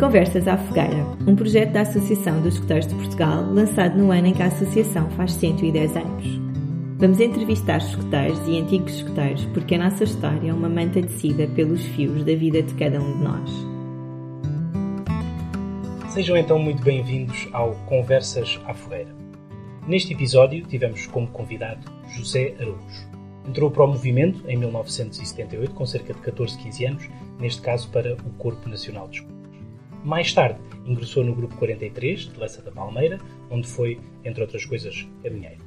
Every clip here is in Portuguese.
Conversas à Fogueira, um projeto da Associação dos Escuteiros de Portugal, lançado no ano em que a Associação faz 110 anos. Vamos entrevistar escuteiros e antigos escuteiros porque a nossa história é uma manta tecida pelos fios da vida de cada um de nós. Sejam então muito bem-vindos ao Conversas à Fogueira. Neste episódio tivemos como convidado José Araújo. Entrou para o movimento em 1978, com cerca de 14, 15 anos, neste caso para o Corpo Nacional de Escuteiros. Mais tarde, ingressou no Grupo 43, de Leça da Palmeira, onde foi, entre outras coisas, caminheiro.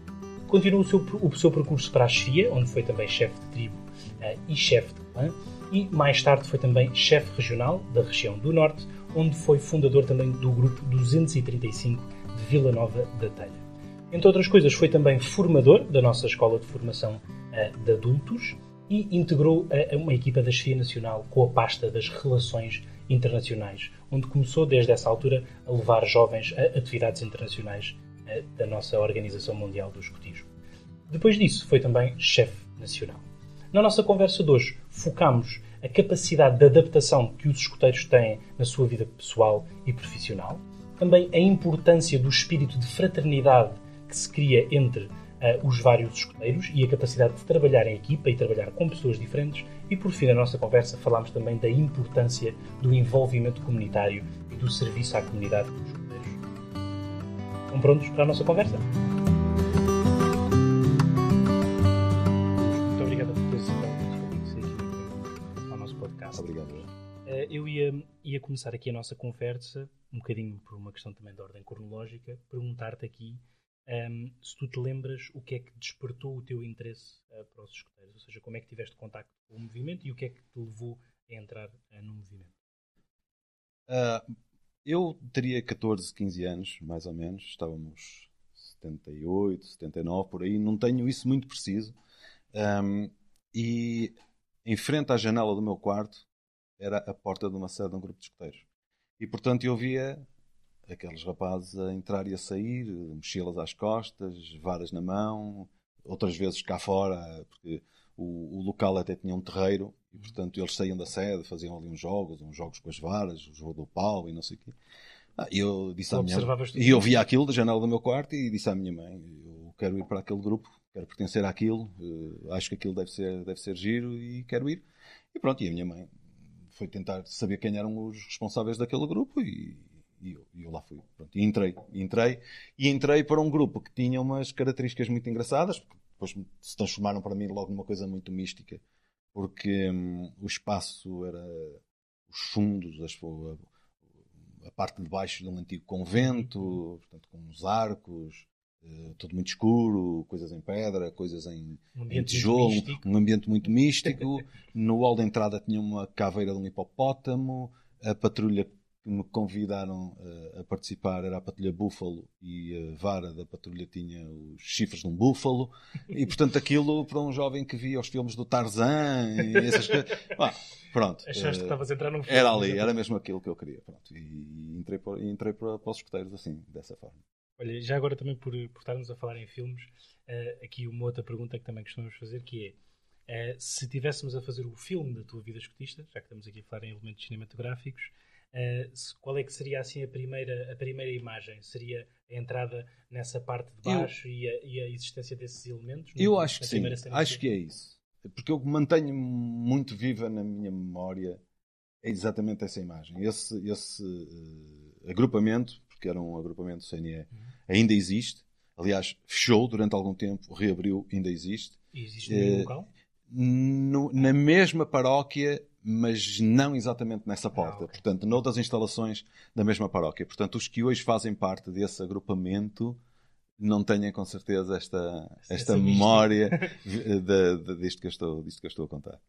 Continuou o seu, o seu percurso para a chefia, onde foi também chefe de tribo uh, e chefe de clã, e mais tarde foi também chefe regional da região do Norte, onde foi fundador também do Grupo 235 de Vila Nova da Telha. Entre outras coisas, foi também formador da nossa Escola de Formação uh, de Adultos e integrou uh, uma equipa da chefia nacional com a pasta das relações internacionais, onde começou desde essa altura a levar jovens a atividades internacionais eh, da nossa Organização Mundial do Escotismo. Depois disso, foi também chefe nacional. Na nossa conversa de hoje, focamos a capacidade de adaptação que os escuteiros têm na sua vida pessoal e profissional, também a importância do espírito de fraternidade que se cria entre uh, os vários escuteiros e a capacidade de trabalhar em equipa e trabalhar com pessoas diferentes. E por fim, na nossa conversa, falámos também da importância do envolvimento comunitário e do serviço à comunidade dos escuteiros. Estão prontos para a nossa conversa? Muito obrigado por ter aceitado ao nosso podcast. Obrigado. Uh, eu ia, ia começar aqui a nossa conversa, um bocadinho por uma questão também de ordem cronológica, perguntar-te aqui um, se tu te lembras o que é que despertou o teu interesse uh, para os escuteiros, ou seja, como é que tiveste contacto com o movimento e o que é que te levou a entrar uh, no movimento? Uh, eu teria 14, 15 anos, mais ou menos, estávamos 78, 79, por aí, não tenho isso muito preciso. Um, e em frente à janela do meu quarto era a porta de uma sede de um grupo de escuteiros. E portanto eu via aqueles rapazes a entrar e a sair, mochilas às costas, varas na mão, outras vezes cá fora, porque o, o local até tinha um terreiro e, portanto, eles saíam da sede, faziam ali uns jogos, uns jogos com as varas, o jogo do pau e não sei o quê. Ah, e eu disse à minha e eu via aquilo da janela do meu quarto e disse à minha mãe: Eu quero ir para aquele grupo, quero pertencer àquilo, uh, acho que aquilo deve ser, deve ser giro e quero ir. E pronto, e a minha mãe foi tentar saber quem eram os responsáveis daquele grupo e, e eu, eu lá fui. Pronto, e entrei, entrei, e entrei para um grupo que tinha umas características muito engraçadas, porque depois se transformaram para mim logo numa coisa muito mística, porque hum, o espaço era os fundos, as, a, a, parte de baixo de um antigo convento, portanto, com os arcos, uh, tudo muito escuro, coisas em pedra, coisas em, um em tijolo, um ambiente muito místico. no hall de entrada tinha uma caveira de um hipopótamo, a patrulha que me convidaram uh, a participar era a patrulha Búfalo e a vara da patrulha tinha os chifres de um búfalo. E portanto aquilo para um jovem que via os filmes do Tarzan e essas coisas. Ah, pronto achaste que estavas a entrar num filme era ali, era mesmo aquilo que eu queria pronto, e entrei, para, entrei para, para os escuteiros assim, dessa forma. Olha, já agora também por, por estarmos a falar em filmes uh, aqui uma outra pergunta que também costumamos fazer que é se tivéssemos a fazer o filme da tua vida escutista, já que estamos aqui a falar em elementos cinematográficos Uh, qual é que seria assim a primeira, a primeira imagem? Seria a entrada nessa parte de baixo eu, e, a, e, a, existência desses elementos? Eu acho que sim, acho que é isso. Porque eu mantenho muito viva na minha memória é exatamente essa imagem. Esse, esse uh, agrupamento, porque era um agrupamento CNE, uhum. ainda existe. Aliás, fechou durante algum tempo, reabriu, ainda existe. E existe no uh, local? No, na mesma paróquia mas não exatamente nessa porta. Ah, okay. Portanto, noutras instalações da mesma paróquia. Portanto, os que hoje fazem parte desse agrupamento não têm com certeza esta, esta memória de, de, disto, que eu estou, disto que eu estou a contar.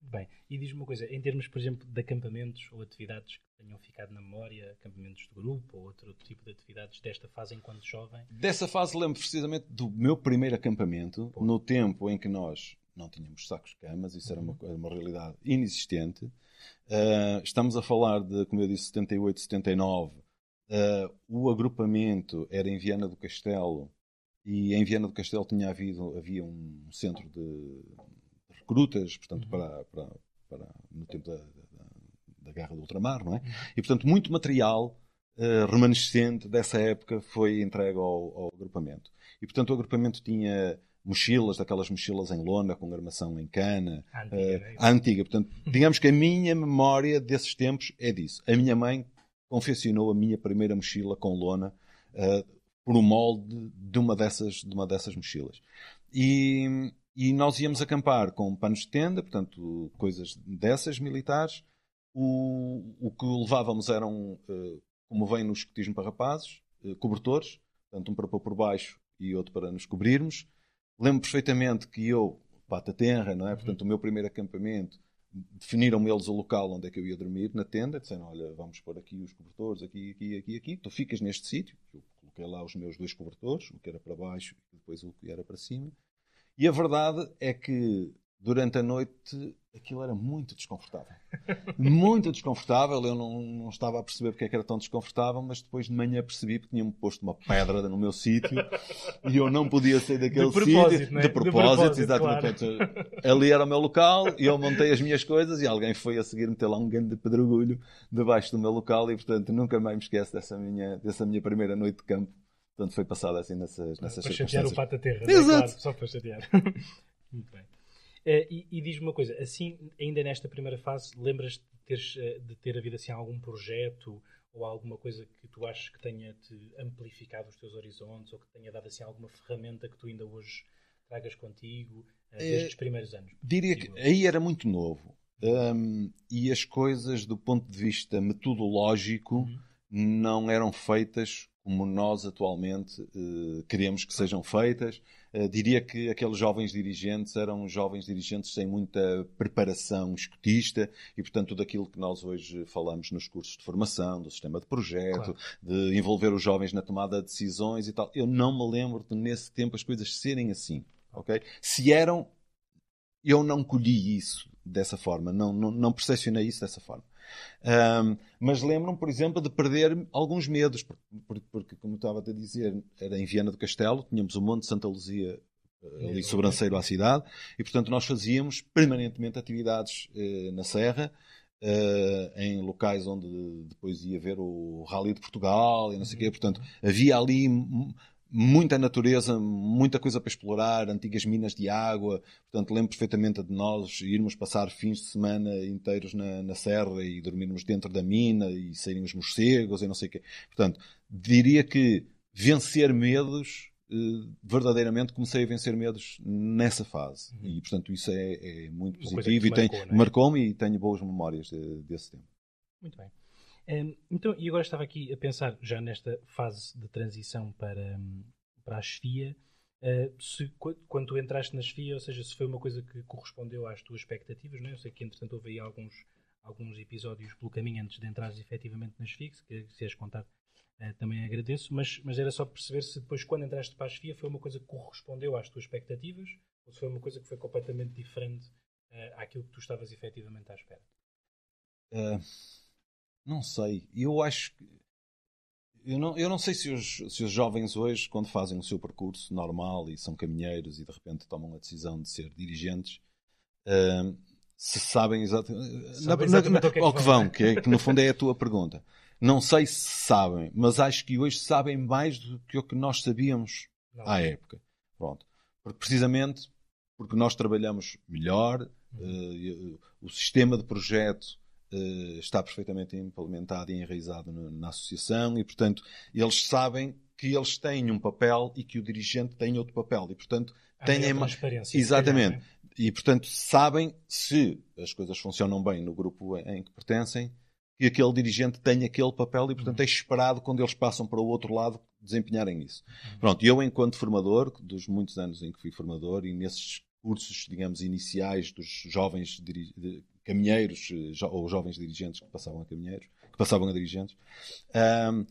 Bem, e diz-me uma coisa, em termos, por exemplo, de acampamentos ou atividades que tenham ficado na memória, acampamentos de grupo ou outro tipo de atividades desta fase enquanto jovem? Dessa fase lembro precisamente do meu primeiro acampamento, Pô. no tempo em que nós não tínhamos sacos-camas, isso era uma, uhum. uma realidade inexistente. Uh, estamos a falar de, como eu disse, 78, 79. Uh, o agrupamento era em Viana do Castelo e em Viana do Castelo tinha havido havia um centro de recrutas, portanto, uhum. para, para, para, no tempo da, da, da Guerra do Ultramar, não é? E, portanto, muito material uh, remanescente dessa época foi entregue ao, ao, agrupamento. E, portanto, o agrupamento tinha mochilas, daquelas mochilas em lona, com armação em cana, a antiga. Uh, antiga. Portanto, digamos que a minha memória desses tempos é disso. A minha mãe confeccionou a minha primeira mochila com lona uh, por um molde de uma dessas, de uma dessas mochilas. E, e nós íamos acampar com panos de tenda, portanto, coisas dessas militares. O, o que levávamos eram, uh, como vem no escotismo para rapazes, cobertores, portanto, um para pôr por baixo e outro para nos cobrirmos. Lembro perfeitamente que eu, pata tenra, não é? Portanto, o meu primeiro acampamento, definiram eles o local onde é que eu ia dormir, na tenda, disseram, olha, vamos pôr aqui os cobertores, aqui, aqui, aqui, aqui, tu ficas neste sítio. Eu coloquei lá os meus dois cobertores, o que era para baixo e depois o que era para cima. E a verdade é que durante a noite aquilo era muito desconfortável. Muito desconfortável. Eu não, não estava a perceber porque é que era tão desconfortável, mas depois de manhã percebi que tinham-me posto uma pedra no meu sítio e eu não podia sair daquele sítio. Né? De propósito, exatamente. Claro. Ali era o meu local e eu montei as minhas coisas e alguém foi a seguir meter lá um grande pedregulho debaixo do meu local e, portanto, nunca mais me esqueço dessa minha, dessa minha primeira noite de campo. Portanto, foi passada assim nessas, nessas para chatear o pato a terra. Exato. Né? Claro, só para chatear. Muito bem. Uh, e, e diz-me uma coisa, assim, ainda nesta primeira fase, lembras de, teres, uh, de ter havido assim algum projeto ou alguma coisa que tu achas que tenha-te amplificado os teus horizontes ou que tenha dado assim alguma ferramenta que tu ainda hoje tragas contigo uh, desde os primeiros anos? Diria que aí era muito novo um, e as coisas do ponto de vista metodológico uhum. não eram feitas como nós atualmente uh, queremos que sejam feitas. Uh, diria que aqueles jovens dirigentes eram jovens dirigentes sem muita preparação escutista e, portanto, tudo aquilo que nós hoje falamos nos cursos de formação, do sistema de projeto, claro. de envolver os jovens na tomada de decisões e tal. Eu não me lembro de, nesse tempo, as coisas serem assim. ok? Se eram, eu não colhi isso dessa forma, não, não, não percepcionei isso dessa forma. Um, mas lembram, por exemplo, de perder alguns medos, porque, porque, como estava a dizer, era em Viana do Castelo, tínhamos o Monte de Santa Luzia eh, ali sobranceiro à cidade, e portanto nós fazíamos permanentemente atividades eh, na Serra, eh, em locais onde depois ia ver o Rally de Portugal e não sei o quê. Uhum. Portanto, havia ali muita natureza, muita coisa para explorar, antigas minas de água. Portanto, lembro perfeitamente de nós irmos passar fins de semana inteiros na, na serra e dormirmos dentro da mina e saírem os morcegos e não sei o quê. Portanto, diria que vencer medos, eh, verdadeiramente comecei a vencer medos nessa fase. Uhum. E, portanto, isso é, é muito positivo e marcou, é? marcou-me e tenho boas memórias de, desse tempo. Muito bem. Então, e agora estava aqui a pensar, já nesta fase de transição para, para a chefia, uh, se, quando tu entraste na chefia, ou seja, se foi uma coisa que correspondeu às tuas expectativas, não é? Eu sei que, entretanto, houve aí alguns, alguns episódios pelo caminho antes de entrares efetivamente na chefia, que se quiseres contar, uh, também agradeço, mas, mas era só perceber se depois, quando entraste para a chefia, foi uma coisa que correspondeu às tuas expectativas ou se foi uma coisa que foi completamente diferente uh, àquilo que tu estavas efetivamente à espera. Uh não sei. Eu acho que. Eu não, eu não sei se os, se os jovens hoje, quando fazem o seu percurso normal e são caminheiros e de repente tomam a decisão de ser dirigentes, uh, se sabem exatamente, Sabe exatamente na, na, ao que vão, que, é, que no fundo é a tua pergunta. Não sei se sabem, mas acho que hoje sabem mais do que o que nós sabíamos não. à época. Pronto. Porque, precisamente porque nós trabalhamos melhor, uhum. uh, o sistema de projeto está perfeitamente implementado e enraizado na associação e, portanto, eles sabem que eles têm um papel e que o dirigente tem outro papel e, portanto, têm a transparência. Exatamente. Calhar, e, portanto, sabem se as coisas funcionam bem no grupo em que pertencem que aquele dirigente tem aquele papel e, portanto, é esperado quando eles passam para o outro lado desempenharem isso. Uhum. Pronto, eu, enquanto formador, dos muitos anos em que fui formador e nesses cursos, digamos, iniciais dos jovens caminheiros eh, ou jovens dirigentes que passavam a caminheiros, que passavam a dirigentes. Um,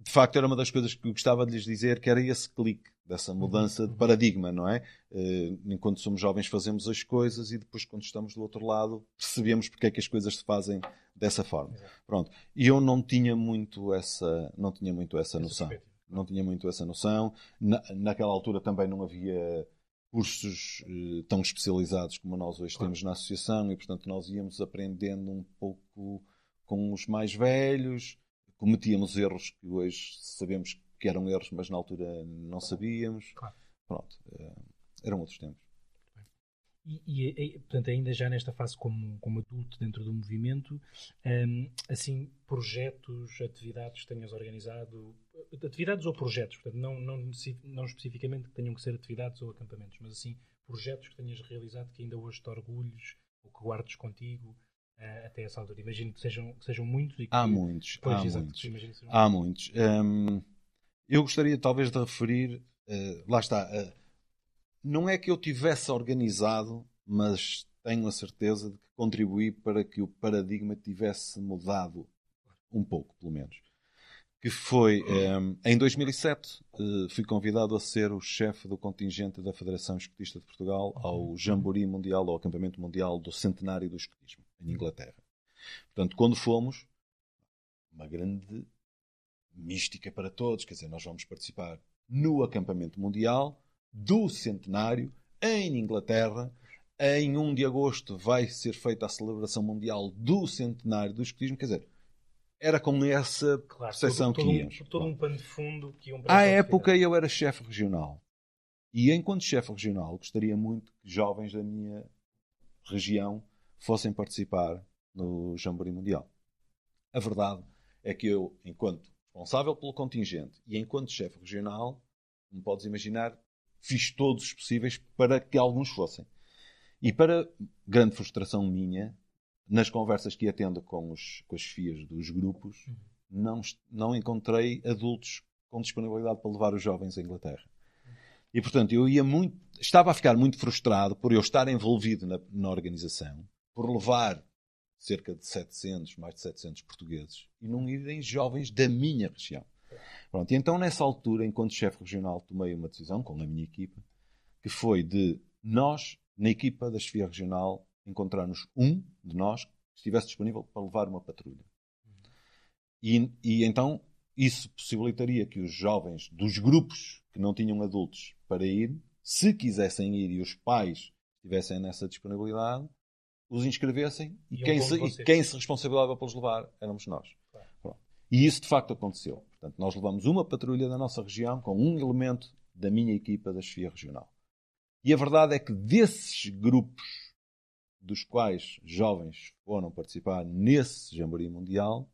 de facto, era uma das coisas que eu gostava de lhes dizer, que era esse clique, dessa mudança de paradigma, não é? Uh, enquanto somos jovens fazemos as coisas e depois quando estamos do outro lado percebemos porque é que as coisas se fazem dessa forma. Pronto. E eu não tinha muito essa, não tinha muito essa noção. Não tinha muito essa noção. Na, naquela altura também não havia cursos eh, tão especializados como nós hoje claro. temos na associação e, portanto, nós íamos aprendendo um pouco com os mais velhos, cometíamos erros que hoje sabemos que eram erros, mas na altura não sabíamos. Claro. Pronto, eh, eram outros tempos. E, e, portanto, ainda já nesta fase como, como adulto dentro do movimento, um, assim, projetos, atividades que tenhas organizado, atividades ou projetos, portanto, não, não, não especificamente que tenham que ser atividades ou acampamentos, mas assim, projetos que tenhas realizado que ainda hoje te orgulhos ou que guardes contigo uh, até essa altura. Imagino que sejam, que sejam muitos. E que, há muitos, pois, há exato, muitos. Há muitos. Um, eu gostaria talvez de referir, uh, lá está, uh, não é que eu tivesse organizado, mas tenho a certeza de que contribuí para que o paradigma tivesse mudado um pouco, pelo menos. Que foi um, em 2007 uh, fui convidado a ser o chefe do contingente da Federação Escotista de Portugal ao Jamboree Mundial, ao acampamento mundial do centenário do escotismo em Inglaterra. Portanto, quando fomos, uma grande mística para todos, quer dizer, nós vamos participar no acampamento mundial do centenário em Inglaterra. Em 1 de agosto vai ser feita a celebração mundial do centenário do escotismo. Quer dizer, era com essa claro, percepção todo, que íamos. Um, todo um pano de fundo que iam À época eu era chefe regional. E enquanto chefe regional, gostaria muito que jovens da minha região fossem participar no Jamboree Mundial. A verdade é que eu, enquanto responsável pelo contingente e enquanto chefe regional, como podes imaginar, fiz todos os possíveis para que alguns fossem. E para grande frustração minha, nas conversas que ia tendo com, os, com as FIAs dos grupos, não, não encontrei adultos com disponibilidade para levar os jovens à Inglaterra. E, portanto, eu ia muito, estava a ficar muito frustrado por eu estar envolvido na, na organização, por levar cerca de 700, mais de 700 portugueses, e não irem jovens da minha região. Pronto, e então nessa altura, enquanto chefe regional, tomei uma decisão com a minha equipa, que foi de nós, na equipa da chefia regional, encontrarmos um de nós que estivesse disponível para levar uma patrulha. E, e então isso possibilitaria que os jovens dos grupos que não tinham adultos para ir, se quisessem ir e os pais estivessem nessa disponibilidade, os inscrevessem e, quem se, e quem se responsabilizava por os levar éramos nós. Claro. E isso de facto aconteceu. Portanto, nós levamos uma patrulha da nossa região com um elemento da minha equipa da chefia regional. E a verdade é que desses grupos dos quais jovens foram participar nesse jamboree mundial,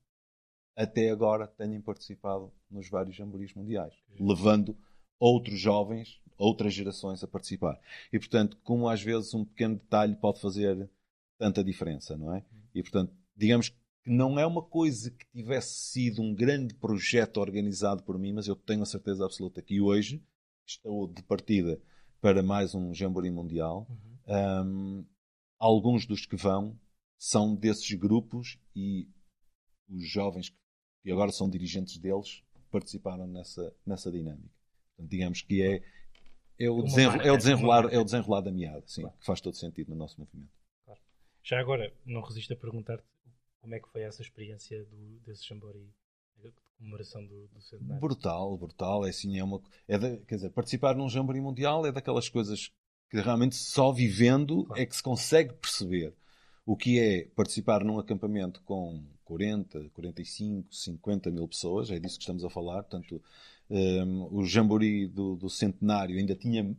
até agora têm participado nos vários jamborees mundiais, levando outros jovens, outras gerações a participar. E, portanto, como às vezes um pequeno detalhe pode fazer tanta diferença, não é? E, portanto, digamos que não é uma coisa que tivesse sido um grande projeto organizado por mim, mas eu tenho a certeza absoluta que hoje estou de partida para mais um Jamboree Mundial. Uhum. Um, alguns dos que vão são desses grupos e os jovens que agora são dirigentes deles participaram nessa, nessa dinâmica. Portanto, digamos que é, é, o, desenro, é, o desenrolar, é o desenrolar da meada, sim, claro. que faz todo sentido no nosso movimento. Já agora, não resisto a perguntar-te como é que foi essa experiência do, desse Jamboree de comemoração do, do centenário? Brutal, brutal. É assim, é uma, é de, quer dizer, participar num Jamboree Mundial é daquelas coisas que realmente só vivendo claro. é que se consegue perceber o que é participar num acampamento com 40, 45, 50 mil pessoas, é disso que estamos a falar. Portanto, um, o Jamboree do, do, centenário ainda tinha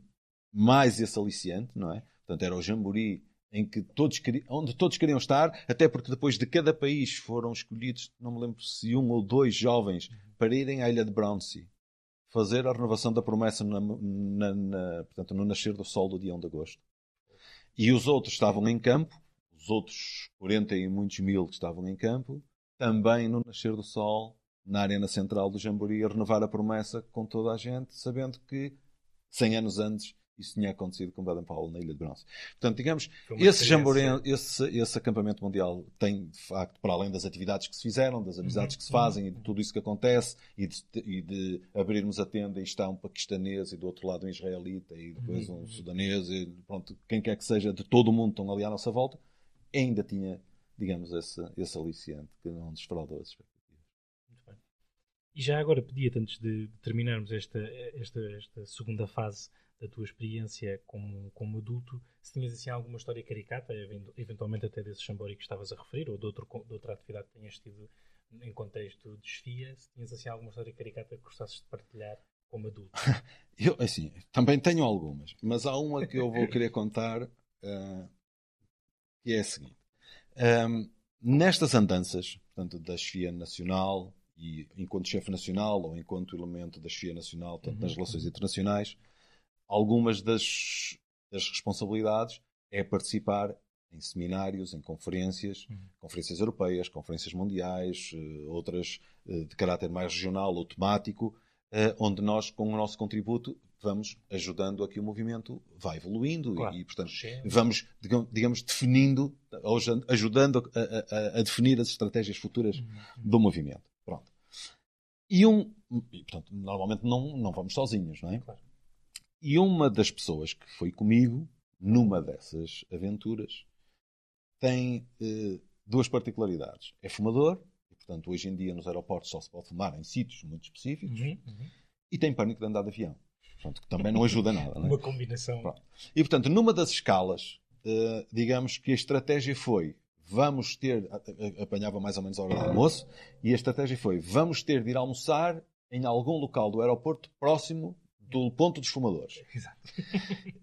mais esse aliciante, não é? Portanto, era o Jamboree em que todos onde todos queriam estar, até porque depois de cada país foram escolhidos, não me lembro se um ou dois jovens, para irem à ilha de Brownsea fazer a renovação da promessa na, na, na, portanto, no nascer do sol do dia 1 de agosto. E os outros estavam em campo, os outros 40 e muitos mil que estavam em campo, também no nascer do sol, na arena central do Jamboree, a renovar a promessa com toda a gente, sabendo que 100 anos antes isso tinha acontecido com Baden Powell na Ilha de Bronze. Portanto, digamos, esse jamboree, esse, esse acampamento mundial tem, de facto, para além das atividades que se fizeram, das amizades uhum. que se fazem e de tudo isso que acontece, e de, e de, abrirmos a tenda e está um paquistanês e do outro lado um israelita e depois uhum. um sudanês e pronto, quem quer que seja de todo o mundo estão ali à nossa volta, ainda tinha, digamos, esse, esse aliciente que não desfraudou as expectativas. Muito bem. E já agora pedia-te, antes de terminarmos esta, esta, esta segunda fase da tua experiência como, como adulto, se tinhas assim alguma história caricata, eventualmente até desse chambori que estavas a referir, ou de, outro, de outra atividade que tenhas tido em contexto de desfia, se tinhas assim alguma história caricata que gostasses de partilhar como adulto. eu, assim, também tenho algumas, mas há uma que eu vou querer contar uh, que é a seguinte. Um, nestas andanças, portanto, da chefia nacional, e enquanto chefe nacional ou enquanto elemento da chefia nacional, tanto uhum. nas relações internacionais, algumas das, das responsabilidades é participar em seminários, em conferências, uhum. conferências europeias, conferências mundiais, eh, outras eh, de caráter mais regional ou temático, eh, onde nós, com o nosso contributo, vamos ajudando a que o movimento vá evoluindo claro. e, portanto, vamos, digamos, definindo, ajudando a, a, a, definir as estratégias futuras uhum. do movimento. Pronto. E um, e, portanto, normalmente não, não vamos sozinhos, não é? Claro. E uma das pessoas que foi comigo numa dessas aventuras tem eh, duas particularidades. É fumador, e portanto hoje em dia nos aeroportos só se pode fumar em sítios muito específicos, uhum, uhum. e tem pânico de andar de avião. Portanto, que também não ajuda nada. Não é? Uma combinação. Pronto. E portanto, numa das escalas, eh, digamos que a estratégia foi vamos ter, apanhava mais ou menos a hora do almoço, e a estratégia foi, vamos ter de ir almoçar em algum local do aeroporto próximo do ponto dos fumadores. Exato.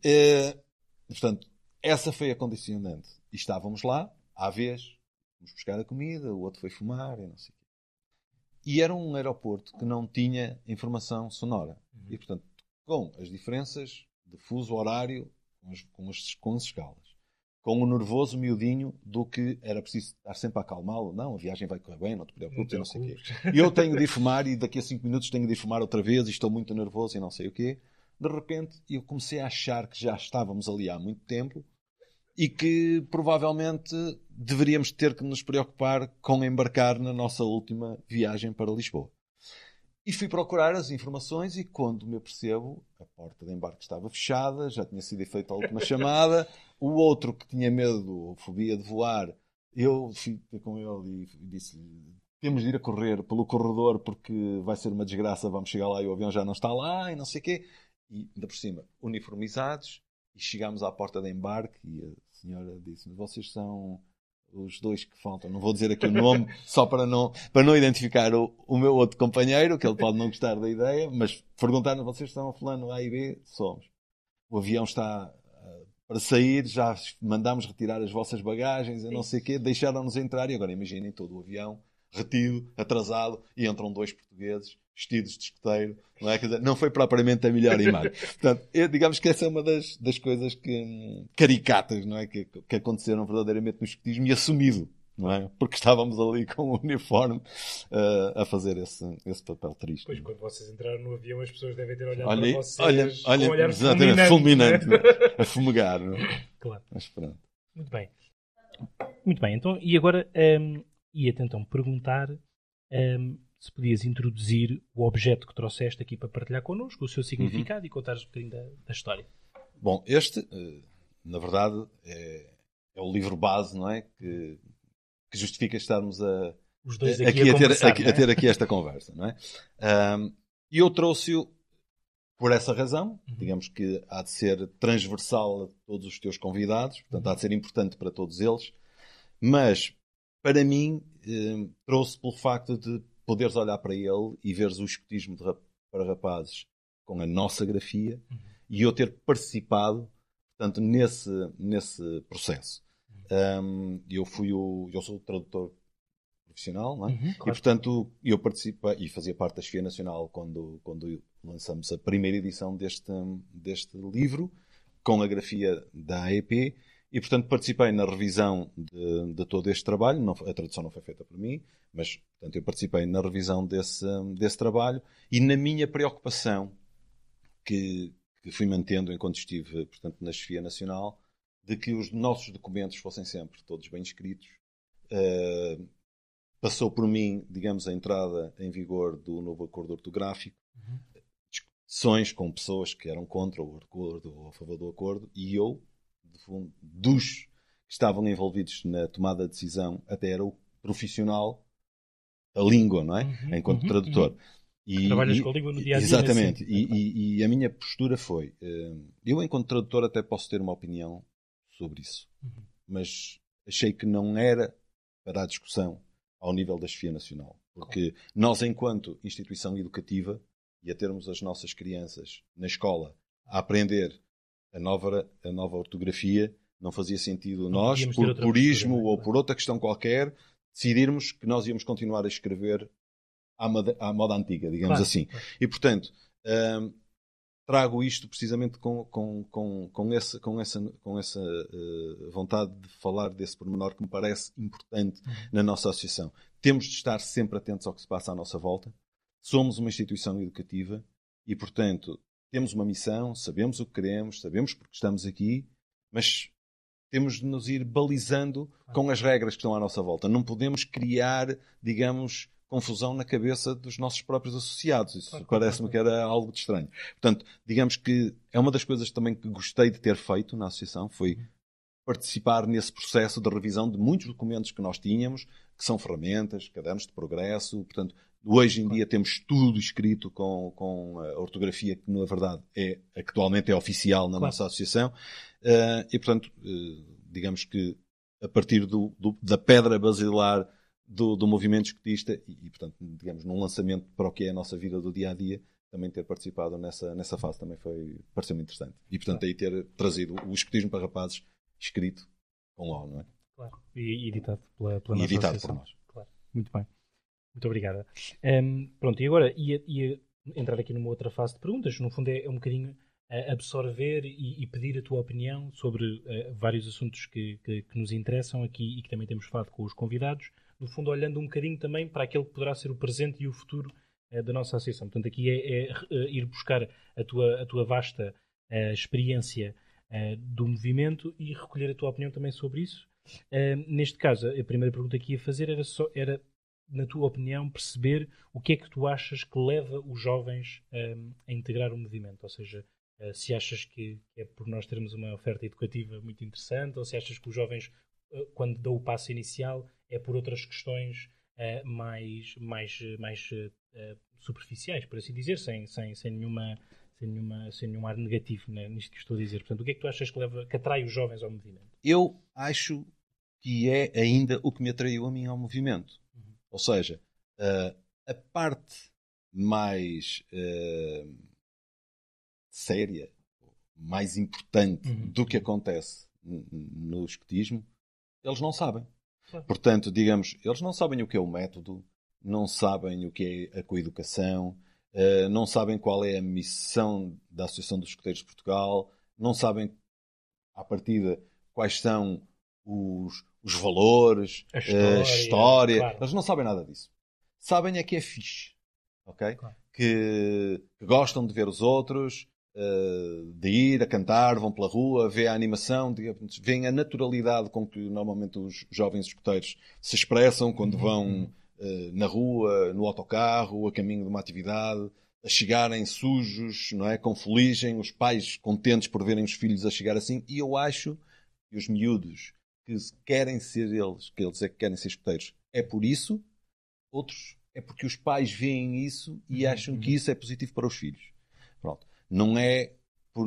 É, portanto, essa foi a condicionante. E estávamos lá, à vez, fomos buscar a comida, o outro foi fumar e não sei o quê. E era um aeroporto que não tinha informação sonora. Uhum. E, portanto, com as diferenças de fuso horário, com as, com as, com as escalas com o nervoso miudinho do que era preciso estar sempre a acalmá-lo. Não, a viagem vai correr bem, não te preocupes, não, não sei o quê. E eu tenho de ir fumar e daqui a cinco minutos tenho de ir fumar outra vez e estou muito nervoso e não sei o quê. De repente eu comecei a achar que já estávamos ali há muito tempo e que provavelmente deveríamos ter que nos preocupar com embarcar na nossa última viagem para Lisboa. E fui procurar as informações e quando me apercebo, a porta de embarque estava fechada, já tinha sido feita a última chamada, o outro que tinha medo, fobia de voar, eu fui com ele e disse-lhe temos de ir a correr pelo corredor porque vai ser uma desgraça, vamos chegar lá e o avião já não está lá e não sei o quê. E ainda por cima, uniformizados, e chegámos à porta de embarque e a senhora disse-me, vocês são os dois que faltam, não vou dizer aqui o nome, só para não, para não identificar o, o meu outro companheiro, que ele pode não gostar da ideia, mas perguntar-nos, vocês estão fulano A e B? Somos. O avião está para sair, já mandámos retirar as vossas bagagens, eu não sei o quê, deixaram-nos entrar e agora imaginem todo o avião retido, atrasado, e entram dois portugueses vestidos de escoteiro, não é? Dizer, não foi propriamente a melhor imagem. Portanto, eu, digamos que essa é uma das, das coisas que, caricatas, não é? Que, que aconteceram verdadeiramente no escotismo e assumido, não é? Porque estávamos ali com o uniforme uh, a fazer esse, esse papel triste. Pois, quando vocês entraram no avião, as pessoas devem ter olhado olha, para vocês olha, olha, com um olhar fulminante, fulminante né? a fumegar, não é? Claro. Mas pronto. Muito bem. Muito bem, então, e agora um, ia-te então perguntar um, se podias introduzir o objeto que trouxeste aqui para partilhar connosco, o seu significado uhum. e contares um bocadinho da, da, história. Bom, este, eh, na verdade, é, é, o livro base, não é? Que, que justifica estarmos a, Os dois aqui, aqui a, a, ter, aqui, é? a, ter, aqui esta conversa, não é? E eu trouxe-o por essa razão, uhum. digamos que há de ser transversal a todos os teus convidados, portanto há de ser importante para todos eles, mas para mim eh, trouxe pelo facto de poderes olhar para ele e veres o escotismo rap para rapazes com a nossa grafia uhum. e eu ter participado portanto, nesse, nesse processo. Um, eu fui o, eu sou o tradutor profissional, não é? Uhum, claro. E portanto eu participo e fazia parte da Chefia Nacional quando, quando lançamos a primeira edição deste, deste livro com a grafia da AEP e, portanto, participei na revisão de, de todo este trabalho. Não, a tradução não foi feita por mim, mas, portanto, eu participei na revisão desse, desse trabalho e na minha preocupação que, que fui mantendo enquanto estive, portanto, na chefia nacional, de que os nossos documentos fossem sempre todos bem escritos. Uh, passou por mim, digamos, a entrada em vigor do novo acordo ortográfico, uhum. discussões com pessoas que eram contra o acordo ou a favor do acordo, e eu, fundo, dos que estavam envolvidos na tomada de decisão, até era o profissional, a língua, não é? Uhum, Enquanto uhum, tradutor. Uhum. E, Trabalhas e, com a língua no dia a dia. Exatamente. Assim. E, e, a minha postura foi: uh, eu, enquanto tradutor, até posso ter uma opinião sobre isso, uhum. mas achei que não era para a discussão ao nível da chefia nacional. Porque claro. nós, enquanto instituição educativa, e a termos as nossas crianças na escola a aprender a nova, a nova ortografia, não fazia sentido não nós, por purismo é? ou por outra questão qualquer, decidirmos que nós íamos continuar a escrever à moda, à moda antiga, digamos claro, assim. E, portanto, hum, trago isto precisamente com, com, com, com essa, com essa, com essa uh, vontade de falar desse pormenor que me parece importante uhum. na nossa associação. Temos de estar sempre atentos ao que se passa à nossa volta. Somos uma instituição educativa e, portanto, temos uma missão, sabemos o que queremos, sabemos porque estamos aqui, mas temos de nos ir balizando com as regras que estão à nossa volta. Não podemos criar, digamos, confusão na cabeça dos nossos próprios associados. Isso parece-me que era algo de estranho. Portanto, digamos que é uma das coisas também que gostei de ter feito na associação foi participar nesse processo de revisão de muitos documentos que nós tínhamos, que são ferramentas, cadernos de progresso. Portanto, hoje em dia temos tudo escrito com, com a ortografia que, na verdade, é atualmente é oficial na claro. nossa associação. Uh, e, portanto, uh, digamos que a partir do, do, da pedra basilar do, do movimento escutista e, e, portanto, digamos, num lançamento para o que é a nossa vida do dia a dia, também ter participado nessa, nessa fase também foi, pareceu-me interessante. E, portanto, aí ter trazido o escutismo para rapazes escrito com O, não é? Claro. E editado pela, pela e nossa editado por nós. Claro. Muito bem. Muito obrigada. Um, pronto, e agora ia, ia, entrar aqui numa outra fase de perguntas. No fundo, é, é um bocadinho uh, absorver e, e, pedir a tua opinião sobre uh, vários assuntos que, que, que, nos interessam aqui e que também temos falado com os convidados. No fundo, olhando um bocadinho também para aquele que poderá ser o presente e o futuro uh, da nossa associação. Portanto, aqui é, é ir buscar a tua, a tua vasta experiência do movimento e recolher a tua opinião também sobre isso. neste caso, a primeira pergunta que ia fazer era, só, era na tua opinião, perceber o que é que tu achas que leva os jovens a integrar o movimento? Ou seja, se achas que, é por nós termos uma oferta educativa muito interessante, ou se achas que os jovens, quando dão o passo inicial, é por outras questões uh, mais, mais, mais superficiais, por assim dizer, sem, sem, sem nenhuma. Sem, nenhuma, sem nenhum ar negativo né, nisto que estou a dizer. Portanto, o que é que tu achas que, leva, que atrai os jovens ao movimento? Eu acho que é ainda o que me atraiu a mim ao movimento. Ou seja, uh, a parte mais uh, séria, mais importante uhum. do que acontece no escotismo, eles não sabem. Portanto, digamos, eles não sabem o que é o método, não sabem o que é a coeducação, uh, não sabem qual é a missão da Associação dos Escoteiros de Portugal, não sabem, à partida, quais são os, os valores, a história. A história. Claro. Eles não sabem nada disso. Sabem é que é fixe. Ok? Claro. Que, que, gostam de ver os outros, de ir a cantar, vão pela rua, vê a animação, veem a naturalidade com que normalmente os jovens escuteiros se expressam quando uhum. vão uh, na rua, no autocarro, a caminho de uma atividade, a chegarem sujos, não é? com fuligem, os pais contentes por verem os filhos a chegar assim. E eu acho que os miúdos que querem ser eles, que eles é que querem ser escuteiros. É por isso, outros é porque os pais veem isso e uhum, acham que uhum. isso é positivo para os filhos. Pronto. Não é por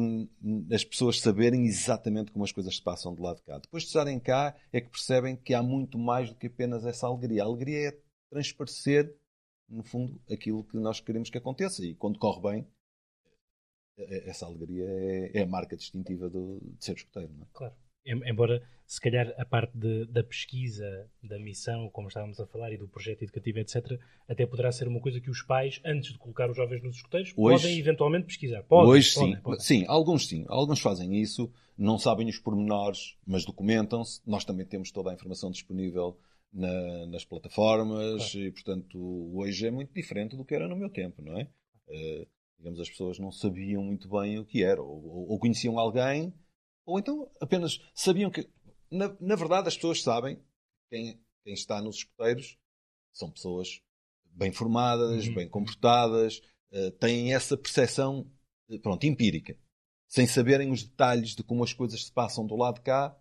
as pessoas saberem exatamente como as coisas se passam do lado de cá. Depois de estarem cá, é que percebem que há muito mais do que apenas essa alegria. A alegria é transparecer, no fundo, aquilo que nós queremos que aconteça. E quando corre bem, essa alegria é, é a marca distintiva do, de ser escuteiro. Não é? Claro embora se calhar a parte de, da pesquisa, da missão, como estávamos a falar, e do projeto educativo, etc., até poderá ser uma coisa que os pais, antes de colocar os jovens nos escuteiros, hoje, podem eventualmente pesquisar. Podem, hoje podem, sim, podem. sim, alguns sim. Alguns fazem isso, não sabem os pormenores, mas documentam-se. Nós também temos toda a informação disponível na, nas plataformas claro. e, portanto, hoje é muito diferente do que era no meu tempo, não é? Uh, digamos, as pessoas não sabiam muito bem o que era, ou, ou, ou conheciam alguém ou então apenas sabiam que. Na, na verdade, as pessoas sabem, quem, quem está nos escuteiros são pessoas bem formadas, uhum. bem comportadas, uh, têm essa percepção pronto, empírica. Sem saberem os detalhes de como as coisas se passam do lado de cá,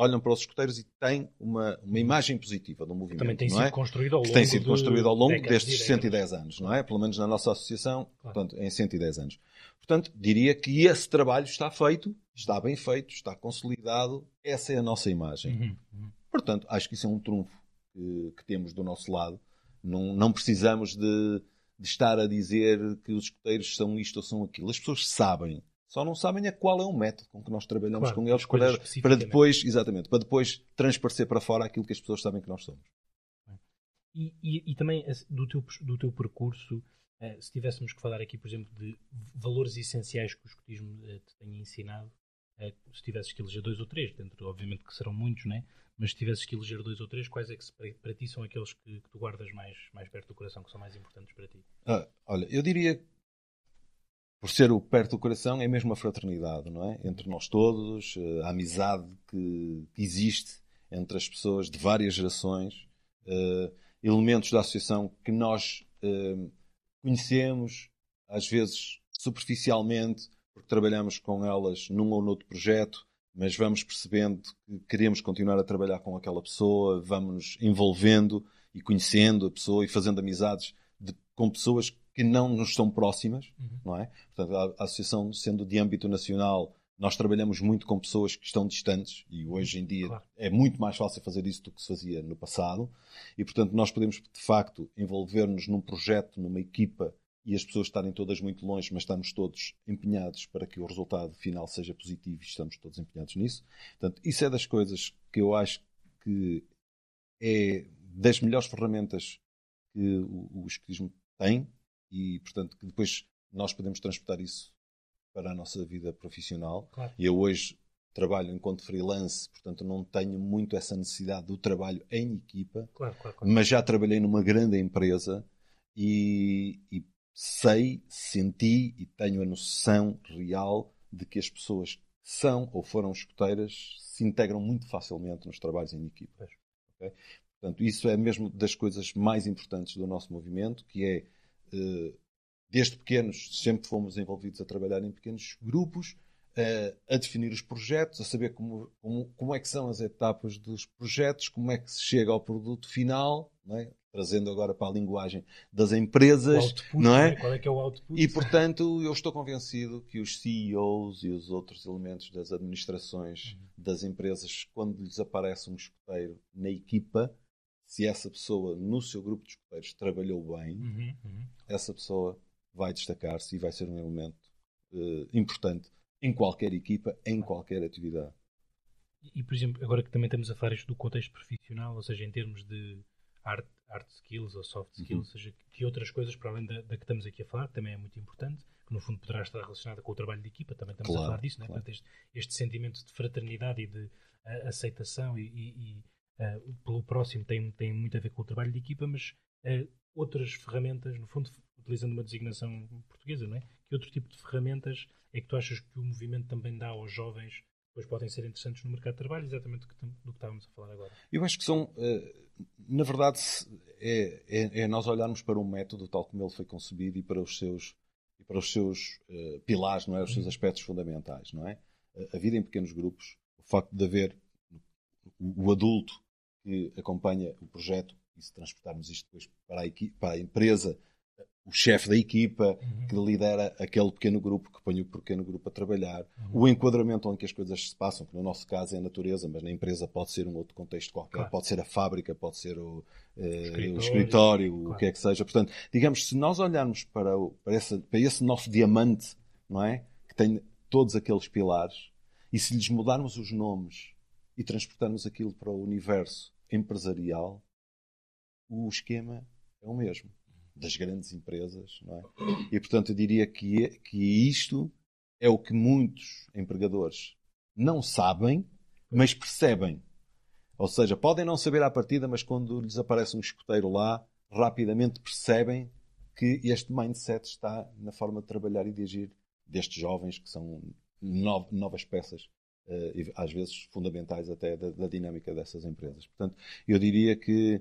olham para os escuteiros e têm uma, uma imagem positiva do movimento. Também tem não sido é? construído ao longo, que tem sido construído ao longo de destes 110 anos, não é? Pelo menos na nossa associação, claro. portanto, em 110 anos. Portanto, diria que esse trabalho está feito, está bem feito, está consolidado, essa é a nossa imagem. Uhum, uhum. Portanto, acho que isso é um trunfo que, que temos do nosso lado. Não, não precisamos de, de, estar a dizer que os escuteiros são isto ou são aquilo. As pessoas sabem só não sabem é qual é o método com que nós trabalhamos claro, com eles para, para depois, exatamente, para depois transparecer para fora aquilo que as pessoas sabem que nós somos. E, e, e também do teu, do teu percurso, eh, se tivéssemos que falar aqui, por exemplo, de valores essenciais que o escutismo eh, te tenha ensinado, eh, se tivesses que eleger dois ou três, dentro, obviamente que serão muitos, né? mas se tivesses que eleger dois ou três, quais é que para, para ti são aqueles que, que, tu guardas mais, mais perto do coração, que são mais importantes para ti? Ah, olha, eu diria por ser o perto do coração, é mesmo a fraternidade, não é? Entre nós todos, eh, a amizade que, existe entre as pessoas de várias gerações, uh, elementos da associação que nós uh, conhecemos, às vezes superficialmente, porque trabalhamos com elas num ou noutro projeto, mas vamos percebendo que queremos continuar a trabalhar com aquela pessoa, vamos nos envolvendo e conhecendo a pessoa e fazendo amizades de, com pessoas que não nos são próximas, uhum. não é? Portanto, a, a, associação sendo de âmbito nacional, nós trabalhamos muito com pessoas que estão distantes e hoje em dia claro. é muito mais fácil fazer isso do que se fazia no passado e, portanto, nós podemos de facto envolver-nos num projeto, numa equipa e as pessoas estarem todas muito longe, mas estamos todos empenhados para que o resultado final seja positivo e estamos todos empenhados nisso. Portanto, isso é das coisas que eu acho que é das melhores ferramentas que o, o escritismo tem e, portanto, que depois nós podemos transportar isso para a nossa vida profissional. Claro. E eu hoje trabalho enquanto freelance, portanto não tenho muito essa necessidade do trabalho em equipa, claro, claro, mas já trabalhei numa grande empresa e, e, sei, senti e tenho a noção real de que as pessoas que são ou foram escuteiras se integram muito facilmente nos trabalhos em equipa. Okay? Portanto, isso é mesmo das coisas mais importantes do nosso movimento, que é desde pequenos, sempre fomos envolvidos a trabalhar em pequenos grupos, eh, a definir os projetos, a saber como, como, como, é que são as etapas dos projetos, como é que se chega ao produto final, é? trazendo agora para a linguagem das empresas, output, não é? Né? Qual é que é o output? E portanto, eu estou convencido que os CEOs e os outros elementos das administrações uhum. das empresas, quando lhes aparece um escoteiro na equipa, se essa pessoa no seu grupo de escuteiros trabalhou bem, uhum, uhum. essa pessoa vai destacar-se e vai ser um elemento uh, importante em qualquer equipa, em qualquer atividade. E, por exemplo, agora que também estamos a falar isto do contexto profissional, ou seja, em termos de art, art skills ou soft skills, uhum. ou seja, que outras coisas para além da, da, que estamos aqui a falar, que também é muito importante, que no fundo poderá estar relacionada com o trabalho de equipa, também estamos claro, a falar disso, claro. né? Portanto, este, este, sentimento de fraternidade e de uh, aceitação e, e, uh, pelo próximo tem, tem muito a ver com o trabalho de equipa, mas uh, outras ferramentas, no fundo, utilizando uma designação portuguesa, não é? Que outro tipo de ferramentas é que tu achas que o movimento também dá aos jovens depois podem ser interessantes no mercado de trabalho, exatamente do que, do que estávamos a falar agora? Eu acho que são, na verdade, é, é, é, nós olharmos para um método tal como ele foi concebido e para os seus, e para os seus uh, pilares, não é? os seus uhum. aspectos fundamentais. Não é? A vida em pequenos grupos, o facto de haver o adulto que acompanha o projeto e se transportarmos isto depois para a, equipe, para a empresa, o chefe da equipa uhum. que lidera aquele pequeno grupo, que põe o pequeno grupo a trabalhar, uhum. o enquadramento onde as coisas se passam, que no nosso caso é a natureza, mas na empresa pode ser um outro contexto qualquer, claro. pode ser a fábrica, pode ser o, eh, escritório, o, escritório, claro. o que é que seja. Portanto, digamos, se nós olharmos para, o, para, esse, para esse nosso diamante, não é? Que tem todos aqueles pilares, e se lhes mudarmos os nomes e transportarmos aquilo para o universo empresarial, o esquema é o mesmo das grandes empresas, não é? E portanto eu diria que, é, que isto é o que muitos empregadores não sabem, mas percebem. Ou seja, podem não saber à partida, mas quando lhes aparece um escoteiro lá, rapidamente percebem que este mindset está na forma de trabalhar e de agir destes jovens que são novas peças e às vezes fundamentais até da, da, dinâmica dessas empresas. Portanto, eu diria que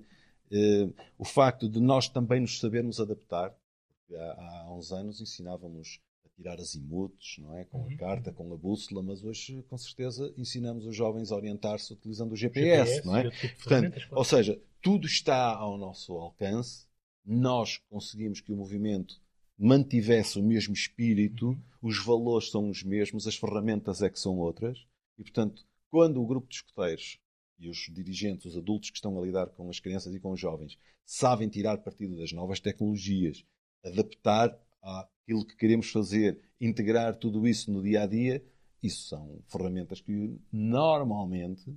uh, o facto de nós também nos sabermos adaptar, porque há, há uns anos ensinávamos a tirar azimutos, não é? Com Uhum. a carta, com a bússola, mas hoje, com certeza, ensinamos os jovens a orientar-se utilizando o GPS, não e é? tipo Portanto, ou seja, tudo está ao nosso alcance. Nós conseguimos que o movimento mantivesse o mesmo espírito, os valores são os mesmos, as ferramentas é que são outras. E, portanto, quando o grupo de escuteiros e os dirigentes, os adultos que estão a lidar com as crianças e com os jovens, sabem tirar partido das novas tecnologias, adaptar àquilo que queremos fazer, integrar tudo isso no dia a dia, isso são ferramentas que normalmente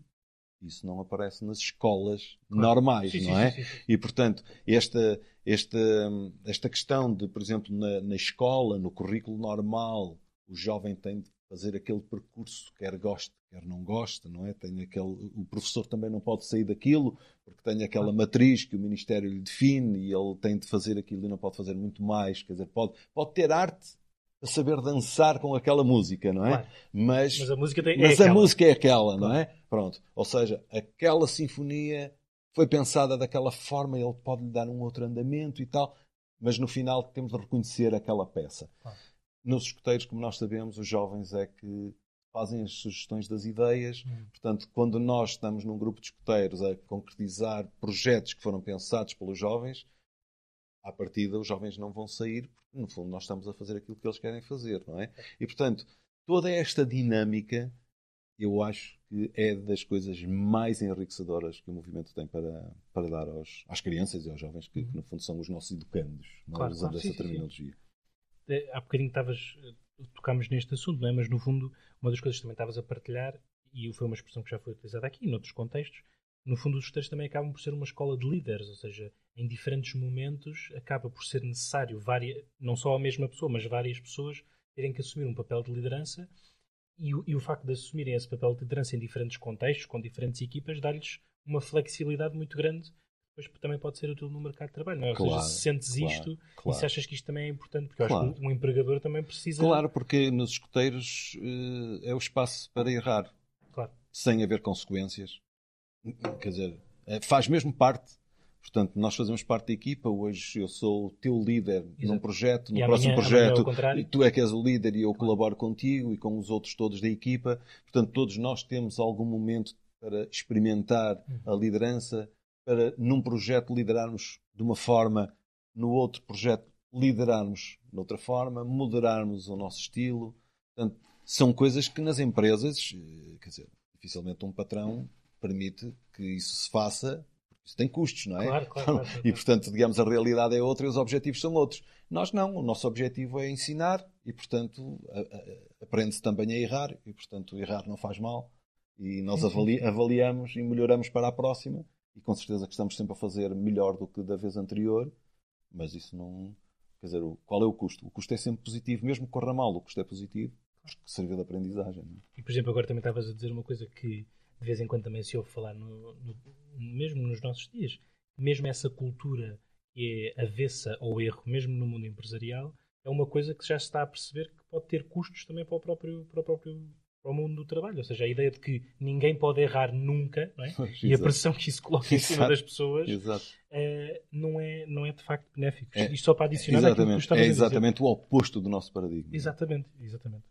isso não aparece nas escolas Claro. normais, Sim, não é? sim, sim, sim. E, portanto, esta, esta, esta questão de, por exemplo, na, na escola, no currículo normal, o jovem tem de fazer aquele percurso, quer goste, quer não goste, não é? Tem aquele, o professor também não pode sair daquilo, porque tem aquela matriz que o Ministério lhe define e ele tem de fazer aquilo e não pode fazer muito mais. Quer dizer, pode, pode ter arte a saber dançar com aquela música, não é? Claro. Mas, Mas a música tem. é mas a aquela. música é aquela, não é? Pronto. Ou seja, aquela sinfonia foi pensada daquela forma, ele pode lhe dar um outro andamento e tal, mas no final temos de reconhecer aquela peça. Claro. Nos escuteiros, como nós sabemos, os jovens é que fazem as sugestões das ideias. Hum. Portanto, quando nós estamos num grupo de escuteiros a concretizar projetos que foram pensados pelos jovens, à partida os jovens não vão sair, porque no fundo nós estamos a fazer aquilo que eles querem fazer, não é? E portanto, toda esta dinâmica eu acho que é das coisas mais enriquecedoras que o movimento tem para, para dar aos, às crianças e aos jovens, que, que, no fundo são os nossos educandos, não é? Claro, usando claro, essa sim, sim, sim. terminologia. Eh, Há bocadinho estavas. eh, Tocámos neste assunto, não é? Mas no fundo, uma das coisas que também estavas a partilhar, e foi uma expressão que já foi utilizada aqui, noutros contextos, no fundo, os escuteiros também acabam por ser uma escola de líderes, ou seja, em diferentes momentos acaba por ser necessário, várias, não só a mesma pessoa, mas várias pessoas terem que assumir um papel de liderança e o, e o facto de assumirem esse papel de liderança em diferentes contextos, com diferentes equipas, dá-lhes uma flexibilidade muito grande, depois também pode ser útil no mercado de trabalho, não é? Ou Claro, seja, se sentes claro, isto claro. e se achas que isto também é importante, porque eu acho Claro. que um empregador também precisa. Claro, porque nos escuteiros eh, é o espaço para errar, Claro. sem haver consequências. Quer dizer, eh, faz mesmo parte. Portanto, nós fazemos parte da equipa. Hoje eu sou o teu líder num Exato. projeto, no E próximo amanhã- amanhã é projeto contrário. tu é que és o líder e eu colaboro contigo e com os outros todos da equipa. Portanto, todos nós temos algum momento para experimentar Uhum. a liderança, para num projeto liderarmos de uma forma, no outro projeto liderarmos de outra forma, moderarmos o nosso estilo. Portanto, são coisas que nas empresas, eh, quer dizer, dificilmente um patrão permite que isso se faça, isso tem custos, não é? Claro, claro, claro, claro. E portanto, digamos, a realidade é outra e os objetivos são outros. Nós não, o nosso objetivo é ensinar e, portanto, aprende-se também a errar e, portanto, errar não faz mal. E nós avali- avaliamos e melhoramos para a próxima e com certeza que estamos sempre a fazer melhor do que da vez anterior, mas isso não. Quer dizer, qual é o custo? O custo é sempre positivo, mesmo que corra mal, o custo é positivo, porque serviu de aprendizagem. é? E, por exemplo, agora também estavas a dizer uma coisa que de vez em quando também se ouve falar, no, no- mesmo nos nossos dias, mesmo essa cultura que é avessa ao erro, mesmo no mundo empresarial, é uma coisa que já se está a perceber que pode ter custos também para o próprio, para o próprio para o mundo do trabalho. Ou seja, a ideia de que ninguém pode errar nunca, é? E a pressão que isso coloca em cima Exato. das pessoas eh, não, é, não é de facto benéfico. É- Isto só para adicionar Exatamente. É exatamente o oposto do nosso paradigma. Exatamente, exatamente.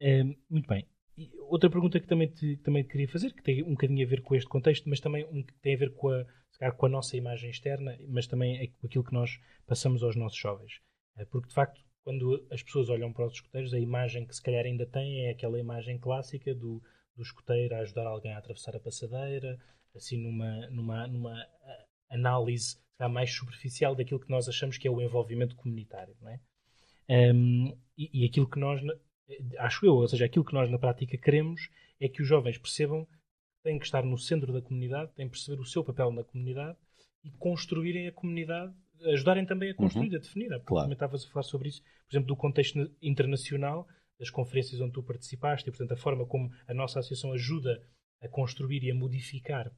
Eh, muito bem. E outra pergunta que também te, que também te queria fazer, que tem um bocadinho a ver com este contexto, mas também um tem a ver com a, com a nossa imagem externa, mas também é com aquilo que nós passamos aos nossos jovens. Eh, porque, de facto, quando as pessoas olham para os escuteiros, a imagem que se calhar ainda têm é aquela imagem clássica do, do escuteiro a ajudar alguém a atravessar a passadeira, assim numa, numa, numa ah, análise se calhar, mais superficial daquilo que nós achamos que é o envolvimento comunitário, não é? Um, e, e aquilo que nós, acho eu, ou seja, aquilo que nós na prática queremos é que os jovens percebam que têm que estar no centro da comunidade, têm que perceber o seu papel na comunidade e construírem a comunidade, ajudarem também a construir, a definir. Pouco Claro. também estavas a falar sobre isso, por exemplo, do contexto na- internacional, das conferências onde tu participaste e, portanto, a forma como a nossa associação ajuda a construir e a modificar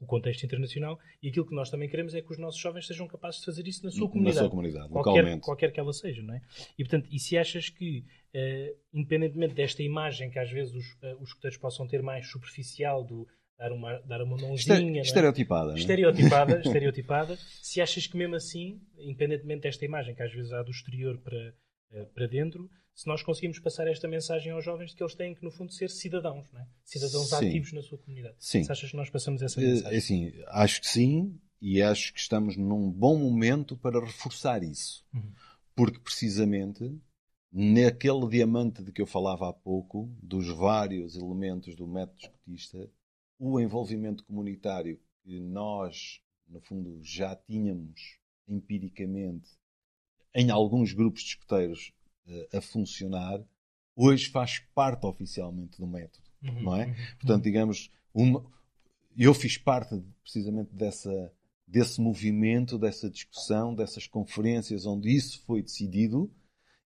o contexto internacional e aquilo que nós também queremos é que os nossos jovens sejam capazes de fazer isso na sua Na comunidade sua comunidade, qualquer, localmente. qualquer que ela seja, não é? E portanto, e se achas que, eh, independentemente desta imagem que às vezes os, eh, os escuteiros possam ter mais superficial do dar uma, dar uma mãozinha, Estere- não é? Estereotipada. é? estereotipada, estereotipada, se achas que mesmo assim, independentemente desta imagem que às vezes há do exterior para, eh, para dentro, se nós conseguimos passar esta mensagem aos jovens de que eles têm que, no fundo, ser cidadãos, é? cidadãos Sim. ativos na sua comunidade. Sim. Se achas que nós passamos essa Eh, mensagem? Assim, acho que sim, e acho que estamos num bom momento para reforçar isso. Uhum. Porque, precisamente, naquele diamante de que eu falava há pouco, dos vários elementos do método escutista, o envolvimento comunitário que nós, no fundo, já tínhamos empiricamente em alguns grupos de escuteiros a funcionar, hoje faz parte oficialmente do método Uhum, não é? uhum, Portanto, digamos, uma- eu fiz parte precisamente dessa, desse movimento, dessa discussão, dessas conferências onde isso foi decidido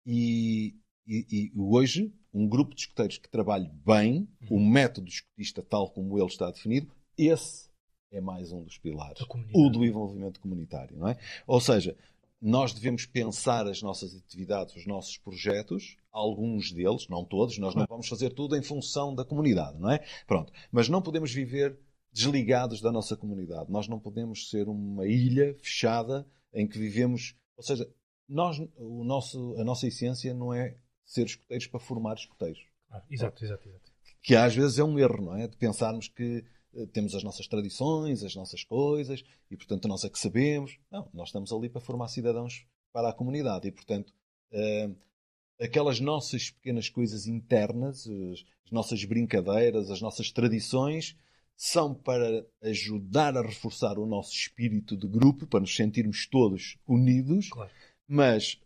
e, e- e hoje um grupo de escuteiros que trabalhe bem, o método escutista tal como ele está definido, esse é mais um dos pilares. O do envolvimento comunitário, não é? Ou seja, nós devemos pensar as nossas atividades, os nossos projetos, alguns deles, não todos, nós não vamos fazer tudo em função da comunidade, não é? Pronto. Mas não podemos viver desligados da nossa comunidade. Nós não podemos ser uma ilha fechada em que vivemos. Ou seja, nós, o nosso, a nossa essência não é ser escuteiros para formar escuteiros Claro, exato, exato, exato. que às vezes é um erro, não é? De pensarmos que temos as nossas tradições, as nossas coisas, e portanto nós é que sabemos. Não, nós estamos ali para formar cidadãos para a comunidade, e portanto eh, aquelas nossas pequenas coisas internas, as, as nossas brincadeiras, as nossas tradições, são para ajudar a reforçar o nosso espírito de grupo, para nos sentirmos todos unidos, Claro. mas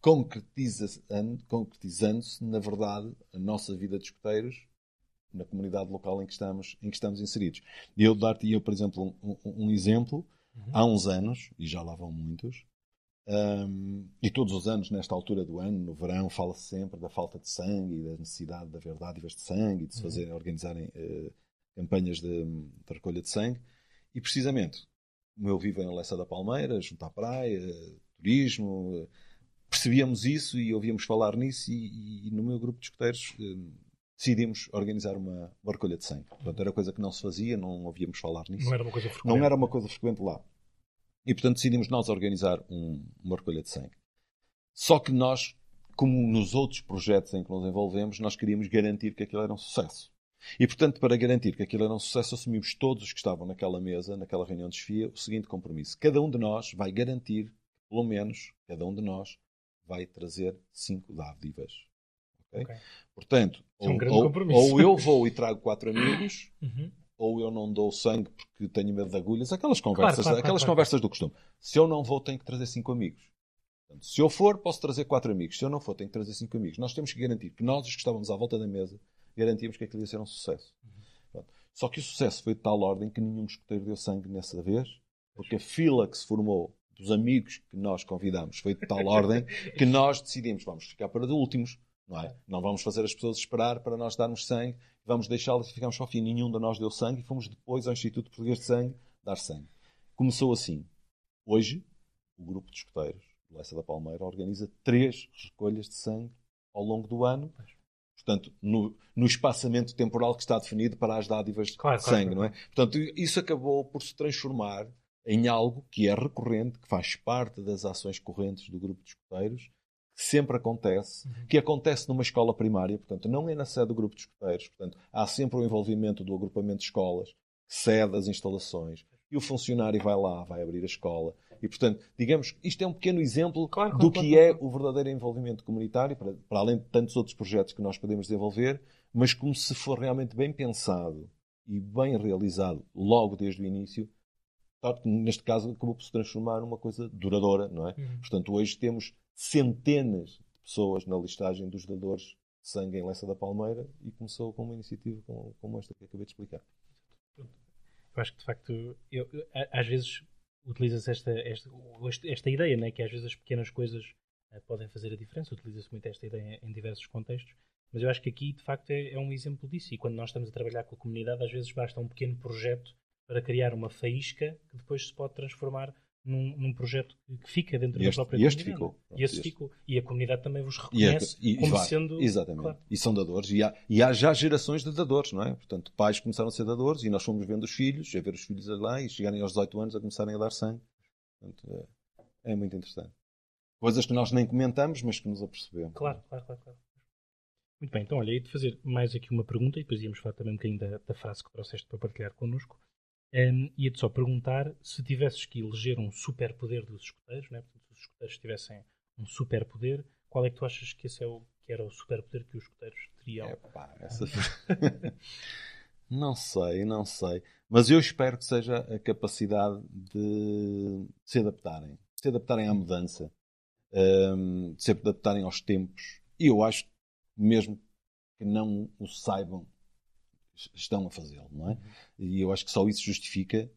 concretiza- concretizando-se, na verdade, a nossa vida de escuteiros na comunidade local em que estamos, em que estamos inseridos. E eu dar-te, eu, por exemplo, um, um- um exemplo, há uns anos, e já lá vão muitos, hum, e todos os anos, nesta altura do ano, no verão, fala-se sempre da falta de sangue e da necessidade de haver dádivas de sangue e de se fazer, organizarem eh, campanhas de, de recolha de sangue. E precisamente, como eu vivo em Lessa da Palmeira, junto à praia, turismo, eh, percebíamos isso e ouvíamos falar nisso e, e no meu grupo de escuteiros eh, decidimos organizar uma, uma recolha de sangue. Portanto, era coisa que não se fazia, não ouvíamos falar nisso. Não era uma coisa frequente. Não era uma coisa frequente lá. E, portanto, decidimos nós organizar um- uma recolha de sangue. Só que nós, como nos outros projetos em que nos envolvemos, nós queríamos garantir que aquilo era um sucesso. E, portanto, para garantir que aquilo era um sucesso, assumimos todos os que estavam naquela mesa, naquela reunião de desfia, o seguinte compromisso. Cada um de nós vai garantir, pelo menos, cada um de nós vai trazer cinco dádivas. Ok? Ok. Portanto, É um ou, ou- ou eu vou e trago quatro amigos, Uhum. ou eu não dou sangue porque tenho medo de agulhas, aquelas conversas, claro, aquelas claro, conversas do costume. Se eu não vou, tenho que trazer cinco amigos. Portanto, se eu for, posso trazer quatro amigos. Se eu não for, tenho que trazer cinco amigos. Nós temos que garantir que nós, os que estávamos à volta da mesa, garantimos que aquilo ia ser um sucesso. Pronto. Só que o sucesso foi de tal ordem que nenhum escoteiro deu sangue nessa vez, porque a fila que se formou dos amigos que nós convidamos foi de tal ordem que nós decidimos, vamos ficar para de últimos, não é? Não vamos fazer as pessoas esperar para nós darmos sangue, vamos deixá-las e ficamos ao fim. Nenhum de nós deu sangue e fomos depois ao Instituto Português de Sangue dar sangue. Começou assim. Hoje, o grupo de escoteiros do Lessa da Palmeira organiza três recolhas de sangue ao longo do ano. Portanto, no, no espaçamento temporal que está definido para as dádivas Claro, de sangue, claro. não é? Portanto, isso acabou por se transformar em algo que é recorrente, que faz parte das ações correntes do grupo de escoteiros, que sempre acontece, Uhum. que acontece numa escola primária, portanto, não é na sede do grupo de escoteiros, portanto, há sempre o envolvimento do agrupamento de escolas, cede as instalações, e o funcionário vai lá, vai abrir a escola. E, portanto, digamos, isto é um pequeno exemplo Claro, do claro, que claro. é o verdadeiro envolvimento comunitário, para, para além de tantos outros projetos que nós podemos desenvolver, mas como se for realmente bem pensado e bem realizado logo desde o início, neste caso acabou por se transformar numa coisa duradoura, não é? Uhum. Portanto, hoje temos centenas de pessoas na listagem dos dadores de sangue em Lessa da Palmeira e começou com uma iniciativa como, como esta que acabei de explicar. Eu acho que de facto, eu- às vezes utiliza-se esta, esta, esta ideia, né? que às vezes as pequenas coisas eh, podem fazer a diferença. Utiliza-se muito esta ideia em diversos contextos. Mas eu acho que aqui, de facto, é, é um exemplo disso. E quando nós estamos a trabalhar com a comunidade, às vezes basta um pequeno projeto para criar uma faísca que depois se pode transformar num, num projeto que, fica dentro E da este- própria e este comunidade. ficou. E esse Este. ficou. E a comunidade também vos E, é- reconhece e- como vai, sendo. Exatamente. Claro. E são dadores. E há, e há já gerações de dadores, não é? Portanto, pais começaram a ser dadores e nós fomos vendo os filhos, a ver os filhos lá e chegarem aos 18 anos a começarem a dar sangue. Portanto, é, é muito interessante. Coisas que nós nem comentamos, mas que nos apercebemos. Claro, claro, claro. claro. Muito bem, então olha, ia-te fazer mais aqui uma pergunta e depois íamos falar também um bocadinho da, da frase que trouxeste para partilhar connosco. Um, ia-te só perguntar se tivesses que eleger um superpoder dos escuteiros, né? Se os escuteiros tivessem um superpoder, qual é que tu achas que esse é o, que era o superpoder que os escuteiros teriam? Epá, essa... não sei, não sei. Mas eu espero que seja a capacidade de se adaptarem, de se adaptarem à mudança, um, de se adaptarem aos tempos. E eu acho, mesmo que não o saibam, estão a fazê-lo, não é? Uhum. E eu acho que só isso justifica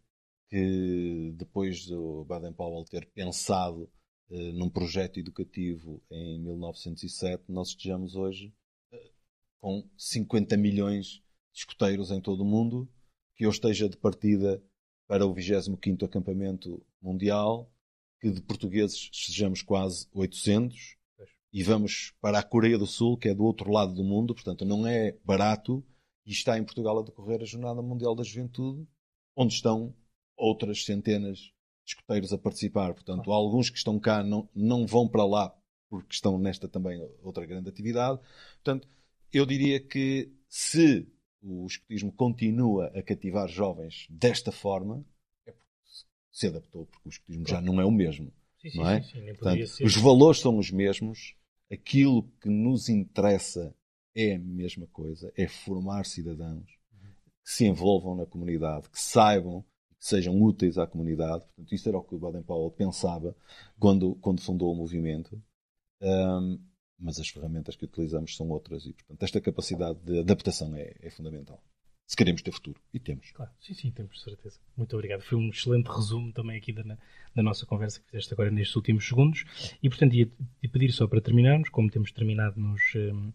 que depois do Baden-Powell ter pensado uh, num projeto educativo em 1907, nós estejamos hoje uh, com 50 milhões de escuteiros em todo o mundo, que eu esteja de partida para o 25º acampamento mundial, que de portugueses sejamos quase 800, e vamos para a Coreia do Sul, que é do outro lado do mundo, portanto não é barato, e está em Portugal a decorrer a Jornada Mundial da Juventude, onde estão outras centenas de escuteiros a participar. Portanto, alguns que estão cá não, não vão para lá porque estão nesta também outra grande atividade. Portanto, eu diria que se o escutismo continua a cativar jovens desta forma, é porque se adaptou, porque o escutismo já não é o mesmo. Sim, não é? Sim, sim, Portanto, os valores são os mesmos, aquilo que nos interessa é a mesma coisa, é formar cidadãos que se envolvam na comunidade, que saibam, que sejam úteis à comunidade. Portanto, isso era o que o Baden-Powell pensava quando, quando fundou o movimento. Um, mas as ferramentas que utilizamos são outras e, portanto, esta capacidade de adaptação é, é fundamental. Se queremos ter futuro. E temos. Claro, sim, sim, temos certeza. Muito obrigado. Foi um excelente resumo também aqui da, da nossa conversa que fizeste agora nestes últimos segundos. E, portanto, ia, ia pedir só para terminarmos, como temos terminado nos, um,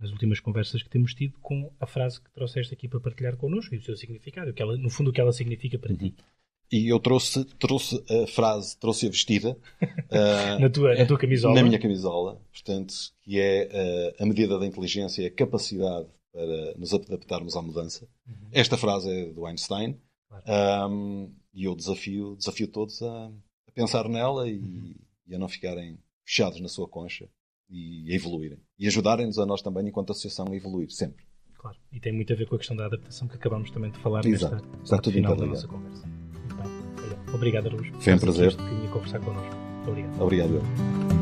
nas últimas conversas que temos tido, com a frase que trouxeste aqui para partilhar connosco e o seu significado, que ela, no fundo, o que ela significa para uhum. ti. E eu trouxe, trouxe a frase, trouxe-a vestida uh, na, tua, na tua camisola. Na minha camisola, portanto, que é uh, a medida da inteligência e a capacidade para nos adaptarmos à mudança. Uhum. Esta frase é do Einstein claro. um, e eu desafio, desafio todos a, a pensar nela e, uhum. e, a não ficarem fechados na sua concha e a evoluírem. E ajudarem-nos a nós também, enquanto associação, a evoluir sempre. Claro, e tem muito a ver com a questão da adaptação que acabamos também de falar Exato. nesta Está tudo final da nossa conversa. Muito bem. Olha, obrigado, Aruz. Foi um prazer. Que conversar connosco. Muito obrigado. Obrigado.